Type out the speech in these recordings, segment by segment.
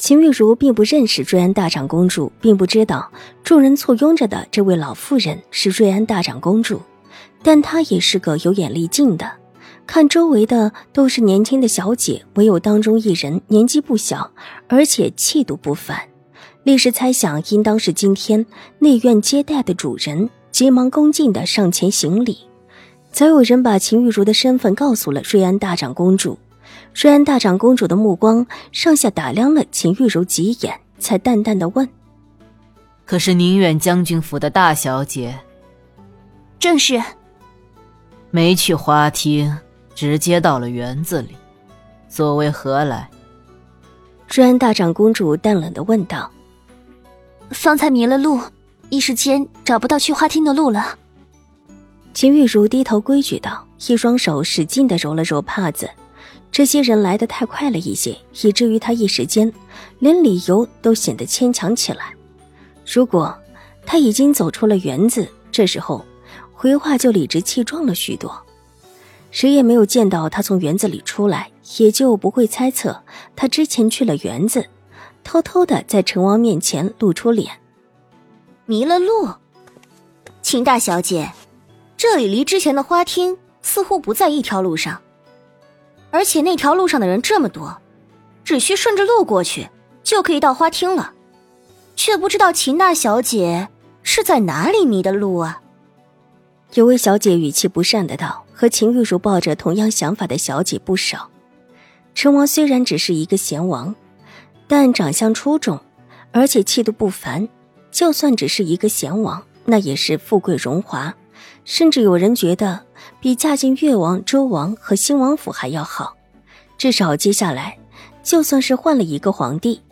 秦玉茹并不认识瑞安大长公主，并不知道众人簇拥着的这位老妇人是瑞安大长公主，但她也是个有眼力劲的。看周围的都是年轻的小姐，唯有当中一人年纪不小，而且气度不凡。立时猜想，应当是今天内院接待的主人，急忙恭敬的上前行礼。早有人把秦玉茹的身份告诉了瑞安大长公主。瑞安大长公主的目光上下打量了秦玉茹几眼，才淡淡的问：“可是宁远将军府的大小姐？”“正是。”“没去花厅，直接到了园子里，所为何来？”瑞安大长公主淡冷的问道。“方才迷了路，一时间找不到去花厅的路了。”秦玉茹低头规矩道，一双手使劲的揉了揉帕子。这些人来得太快了一些，以至于他一时间连理由都显得牵强起来。如果他已经走出了园子，这时候回话就理直气壮了许多。谁也没有见到他从园子里出来，也就不会猜测他之前去了园子，偷偷的在陈王面前露出脸。迷了路，秦大小姐，这里离之前的花厅似乎不在一条路上。而且那条路上的人这么多，只需顺着路过去就可以到花厅了，却不知道秦大小姐是在哪里迷的路啊？有位小姐语气不善的道：“和秦玉茹抱着同样想法的小姐不少。陈王虽然只是一个贤王，但长相出众，而且气度不凡。就算只是一个贤王，那也是富贵荣华，甚至有人觉得。”比嫁进越王、周王和新王府还要好，至少接下来，就算是换了一个皇帝，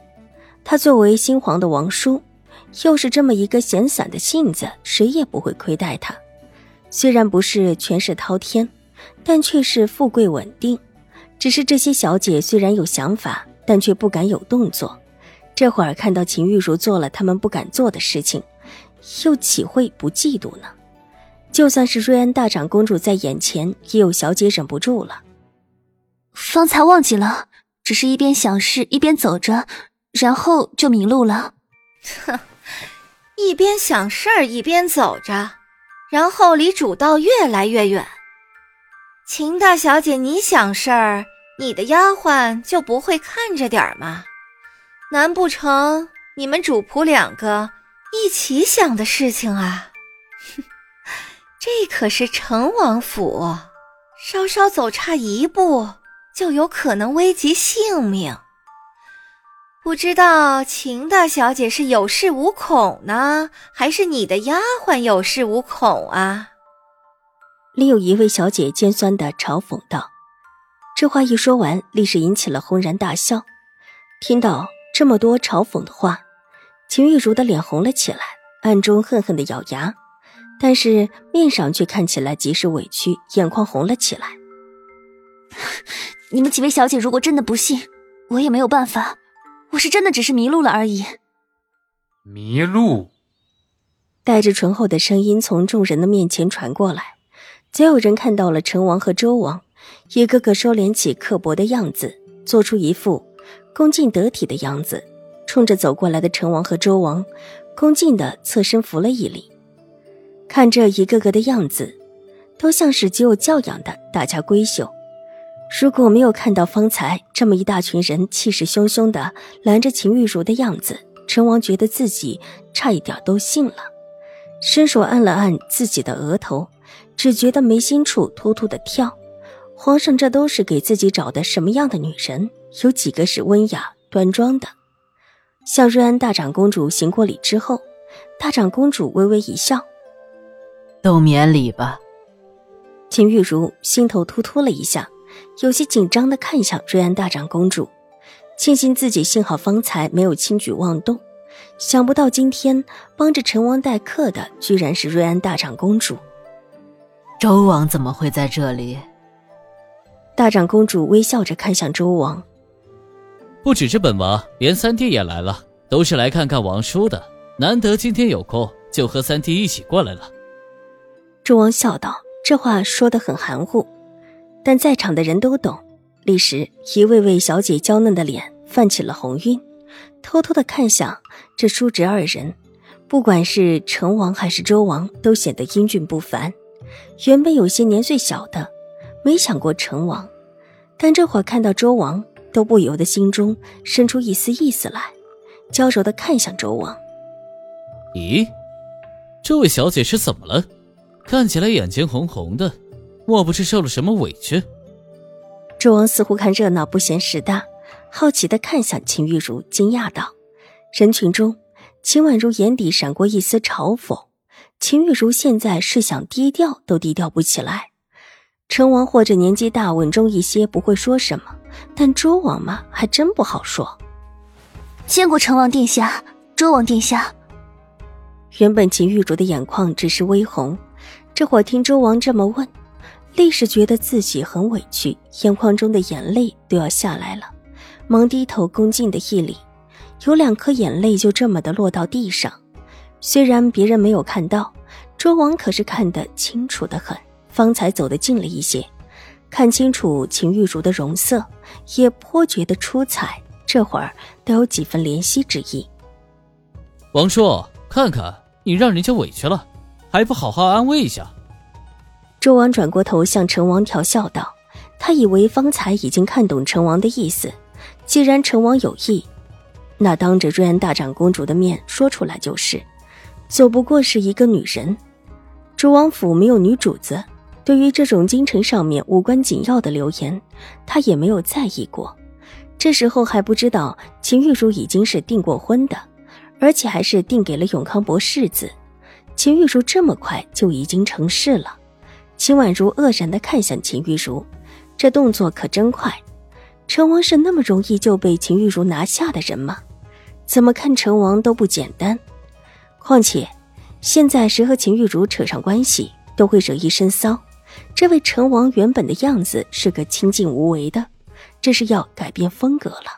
他作为新皇的王叔，又是这么一个闲散的性子，谁也不会亏待他。虽然不是权势滔天，但却是富贵稳定。只是这些小姐虽然有想法，但却不敢有动作。这会儿看到秦玉茹做了他们不敢做的事情，又岂会不嫉妒呢？就算是瑞安大长公主在眼前，也有小姐忍不住了。方才忘记了，只是一边想事一边走着，然后就迷路了。哼，一边想事儿一边走着，然后离主道越来越远。秦大小姐，你想事儿，你的丫鬟就不会看着点儿吗？难不成你们主仆两个一起想的事情啊？哼！这可是成王府，稍稍走差一步，就有可能危及性命。不知道秦大小姐是有恃无恐呢，还是你的丫鬟有恃无恐啊？另有一位小姐尖酸的嘲讽道。这话一说完，立时引起了轰然大笑。听到这么多嘲讽的话，秦玉茹的脸红了起来，暗中恨恨的咬牙。但是面上却看起来极是委屈，眼眶红了起来。你们几位小姐如果真的不信，我也没有办法。我是真的只是迷路了而已。迷路？带着醇厚的声音从众人的面前传过来。早有人看到了陈王和周王，一个个收敛起刻薄的样子，做出一副恭敬得体的样子，冲着走过来的陈王和周王，恭敬的侧身扶了一礼。看这一个个的样子，都像是极有教养的大家闺秀。如果没有看到方才这么一大群人气势汹汹的拦着秦玉茹的样子，陈王觉得自己差一点都信了，伸手按了按自己的额头，只觉得眉心处突突的跳。皇上，这都是给自己找的什么样的女人？有几个是温雅端庄的？向瑞安大长公主行过礼之后，大长公主微微一笑。都免礼吧。秦玉茹心头突突了一下，有些紧张的看向瑞安大长公主，庆幸自己幸好方才没有轻举妄动，想不到今天帮着陈王待客的，居然是瑞安大长公主。周王怎么会在这里？大长公主微笑着看向周王。不只是本王，连三弟也来了，都是来看看王叔的。难得今天有空，就和三弟一起过来了。周王笑道：“这话说的很含糊，但在场的人都懂。”立时，一位位小姐娇嫩的脸泛起了红晕，偷偷的看向这叔侄二人。不管是成王还是周王，都显得英俊不凡。原本有些年岁小的，没想过成王，但这会儿看到周王。都不由得心中生出一丝意思来，娇柔的看向周王。咦，这位小姐是怎么了？看起来眼睛红红的，莫不是受了什么委屈？周王似乎看热闹不嫌事大，好奇的看向秦玉茹，惊讶道：“人群中，秦婉如眼底闪过一丝嘲讽。秦玉茹现在是想低调都低调不起来。成王或者年纪大，稳重一些，不会说什么。”但周王嘛，还真不好说。见过成王殿下，周王殿下。原本秦玉茹的眼眶只是微红，这会儿听周王这么问，立时觉得自己很委屈，眼眶中的眼泪都要下来了，忙低头恭敬的一礼，有两颗眼泪就这么的落到地上。虽然别人没有看到，周王可是看得清楚的很，方才走得近了一些。看清楚秦玉茹的容色，也颇觉得出彩。这会儿都有几分怜惜之意。王叔，看看你让人家委屈了，还不好好安慰一下。周王转过头向成王调笑道：“他以为方才已经看懂成王的意思，既然成王有意，那当着瑞安大长公主的面说出来就是。总不过是一个女人，周王府没有女主子。”对于这种京城上面无关紧要的流言，他也没有在意过。这时候还不知道秦玉茹已经是订过婚的，而且还是订给了永康伯世子。秦玉茹这么快就已经成事了。秦婉如愕然地看向秦玉茹，这动作可真快。成王是那么容易就被秦玉茹拿下的人吗？怎么看成王都不简单。况且，现在谁和秦玉茹扯上关系，都会惹一身骚。这位成王原本的样子是个清静无为的，这是要改变风格了。